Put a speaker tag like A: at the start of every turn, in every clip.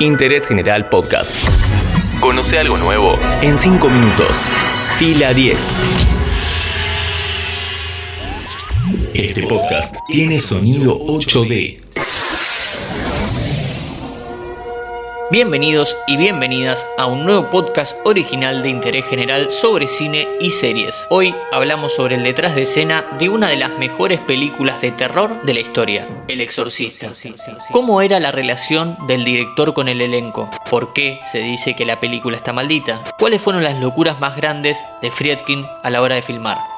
A: Interés General Podcast. Conoce algo nuevo en 5 minutos. Fila 10. Este podcast tiene sonido 8D.
B: Bienvenidos y bienvenidas a un nuevo podcast original de interés general sobre cine y series. Hoy hablamos sobre el detrás de escena de una de las mejores películas de terror de la historia, El Exorcista. ¿Cómo era la relación del director con el elenco? ¿Por qué se dice que la película está maldita? ¿Cuáles fueron las locuras más grandes de Friedkin a la hora de filmar?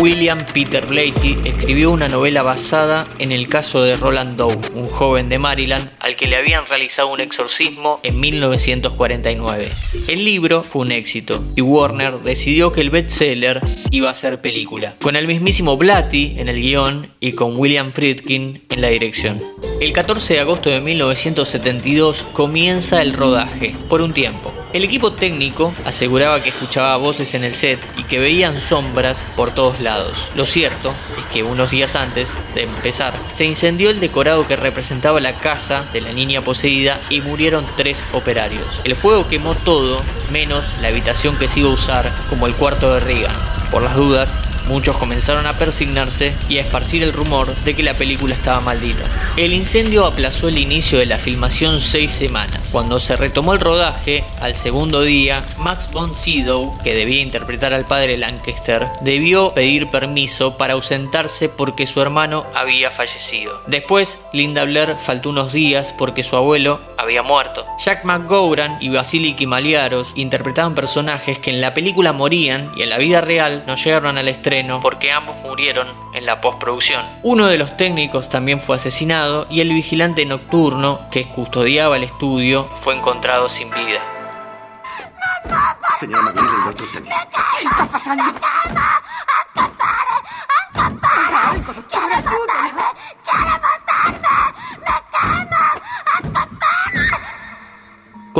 B: William Peter Blatty escribió una novela basada en el caso de Roland Doe, un joven de Maryland al que le habían realizado un exorcismo en 1949. El libro fue un éxito y Warner decidió que el bestseller iba a ser película, con el mismísimo Blatty en el guion y con William Friedkin en la dirección. El 14 de agosto de 1972 comienza el rodaje, por un tiempo. El equipo técnico aseguraba que escuchaba voces en el set y que veían sombras por todos lados. Lo cierto es que unos días antes de empezar, se incendió el decorado que representaba la casa de la niña poseída y murieron tres operarios. El fuego quemó todo, menos la habitación que se iba a usar como el cuarto de Reagan. Por las dudas, Muchos comenzaron a persignarse y a esparcir el rumor de que la película estaba maldita. El incendio aplazó el inicio de la filmación seis semanas. Cuando se retomó el rodaje, al segundo día, Max von Sydow, que debía interpretar al padre Lancaster, debió pedir permiso para ausentarse porque su hermano había fallecido. Después, Linda Blair faltó unos días porque su abuelo había muerto. Jack McGowran y Vasily Kimaliaros interpretaban personajes que en la película morían y en la vida real no llegaron al estreno porque ambos murieron en la postproducción. Uno de los técnicos también fue asesinado y el vigilante nocturno que custodiaba el estudio fue encontrado sin vida.
C: Señor McGinley, doctor
D: ¿Qué está pasando?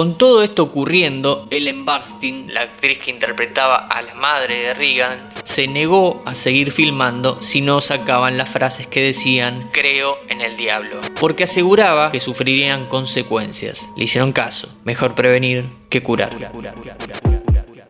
B: Con todo esto ocurriendo, Ellen Barstein, la actriz que interpretaba a la madre de Reagan, se negó a seguir filmando si no sacaban las frases que decían creo en el diablo, porque aseguraba que sufrirían consecuencias. Le hicieron caso, mejor prevenir que curar.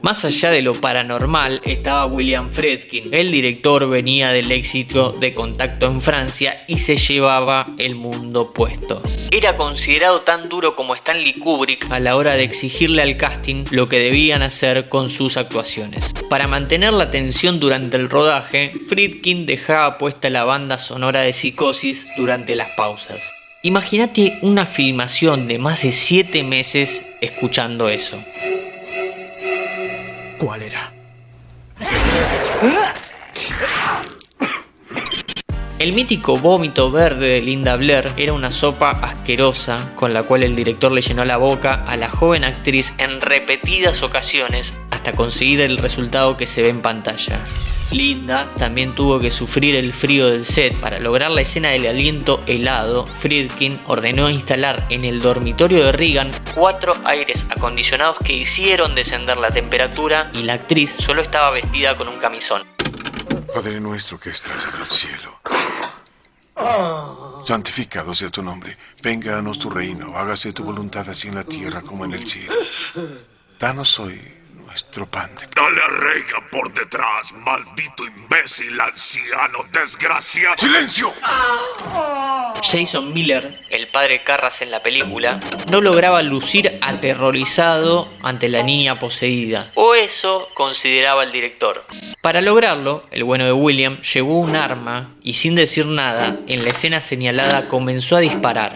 B: Más allá de lo paranormal estaba William Friedkin. El director venía del éxito de Contacto en Francia y se llevaba el mundo puesto. Era considerado tan duro como Stanley Kubrick a la hora de exigirle al casting lo que debían hacer con sus actuaciones. Para mantener la tensión durante el rodaje, Friedkin dejaba puesta la banda sonora de Psicosis durante las pausas. Imagínate una filmación de más de 7 meses escuchando eso.
C: ¿Cuál era?
B: El mítico vómito verde de Linda Blair era una sopa asquerosa con la cual el director le llenó la boca a la joven actriz en repetidas ocasiones hasta conseguir el resultado que se ve en pantalla. Linda también tuvo que sufrir el frío del set. Para lograr la escena del aliento helado, Friedkin ordenó instalar en el dormitorio de Reagan cuatro aires acondicionados que hicieron descender la temperatura y la actriz solo estaba vestida con un camisón.
E: Padre nuestro que estás en el cielo. Santificado sea tu nombre. Venga a tu reino. Hágase tu voluntad así en la tierra como en el cielo. Danos hoy nuestro pan de...
F: Dale a Reagan por detrás, maldito imbécil, anciano, desgraciado.
E: ¡Silencio!
B: Jason Miller, el padre Carras en la película, no lograba lucir aterrorizado ante la niña poseída, o eso consideraba el director. Para lograrlo, el bueno de William llevó un arma y sin decir nada, en la escena señalada comenzó a disparar.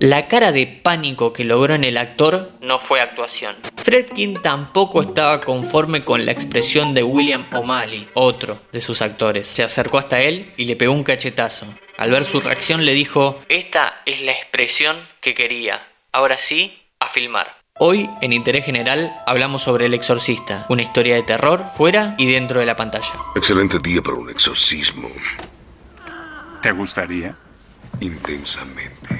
B: La cara de pánico que logró en el actor no fue actuación. Fredkin tampoco estaba conforme con la expresión de William O'Malley, otro de sus actores. Se acercó hasta él y le pegó un cachetazo. Al ver su reacción le dijo, esta es la expresión que quería. Ahora sí, a filmar. Hoy, en Interés General, hablamos sobre El Exorcista, una historia de terror fuera y dentro de la pantalla.
F: Excelente día para un exorcismo.
G: ¿Te gustaría?
F: Intensamente.